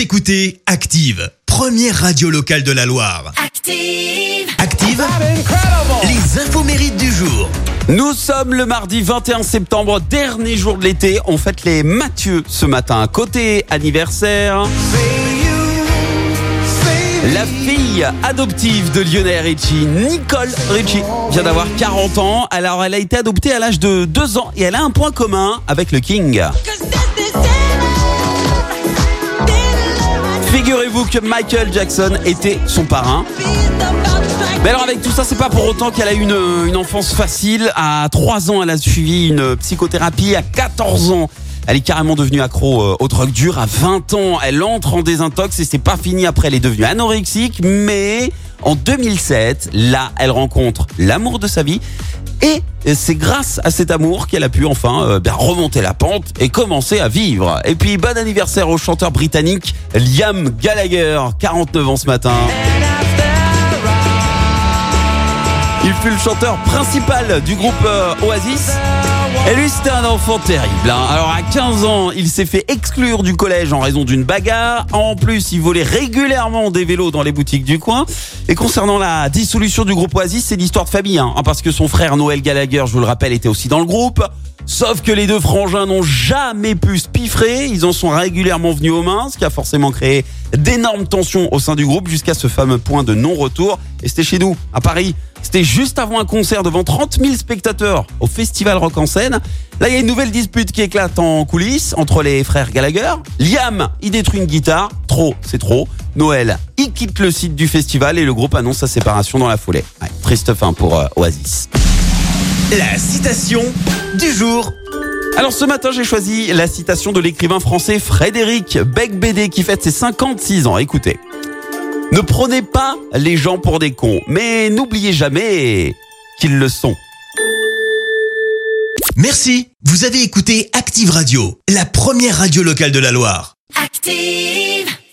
Vous écoutez Active, première radio locale de la Loire. Active. Active, les infos mérites du jour. Nous sommes le mardi 21 septembre, dernier jour de l'été. On fête les Mathieu ce matin. Côté anniversaire. La fille adoptive de Lionel Richie, Nicole Richie, vient d'avoir 40 ans. Alors, elle a été adoptée à l'âge de 2 ans et elle a un point commun avec le King. Figurez-vous que Michael Jackson était son parrain. Mais alors avec tout ça, c'est pas pour autant qu'elle a eu une, enfance facile. À 3 ans, elle a suivi une psychothérapie. À 14 ans, elle est carrément devenue accro euh, aux drogues dures. À 20 ans, elle entre en désintox et c'est pas fini après. Elle est devenue anorexique. Mais en 2007, là, elle rencontre l'amour de sa vie. Et c'est grâce à cet amour qu'elle a pu enfin euh, ben, remonter la pente et commencer à vivre. Et puis bon anniversaire au chanteur britannique Liam Gallagher, 49 ans ce matin. Il fut le chanteur principal du groupe euh, Oasis. Et lui, c'était un enfant terrible. hein. Alors, à 15 ans, il s'est fait exclure du collège en raison d'une bagarre. En plus, il volait régulièrement des vélos dans les boutiques du coin. Et concernant la dissolution du groupe Oasis, c'est l'histoire de famille. hein, parce que son frère Noël Gallagher, je vous le rappelle, était aussi dans le groupe. Sauf que les deux frangins n'ont jamais pu se piffrer. Ils en sont régulièrement venus aux mains, ce qui a forcément créé d'énormes tensions au sein du groupe jusqu'à ce fameux point de non-retour. Et c'était chez nous, à Paris. C'était juste avant un concert devant 30 000 spectateurs au Festival Rock en scène. Là, il y a une nouvelle dispute qui éclate en coulisses entre les frères Gallagher. Liam, il détruit une guitare. Trop, c'est trop. Noël, il quitte le site du festival et le groupe annonce sa séparation dans la foulée. Triste fin pour euh, Oasis. La citation du jour. Alors ce matin, j'ai choisi la citation de l'écrivain français Frédéric Becbédé qui fête ses 56 ans. Écoutez. Ne prenez pas les gens pour des cons, mais n'oubliez jamais qu'ils le sont. Merci. Vous avez écouté Active Radio, la première radio locale de la Loire. Active.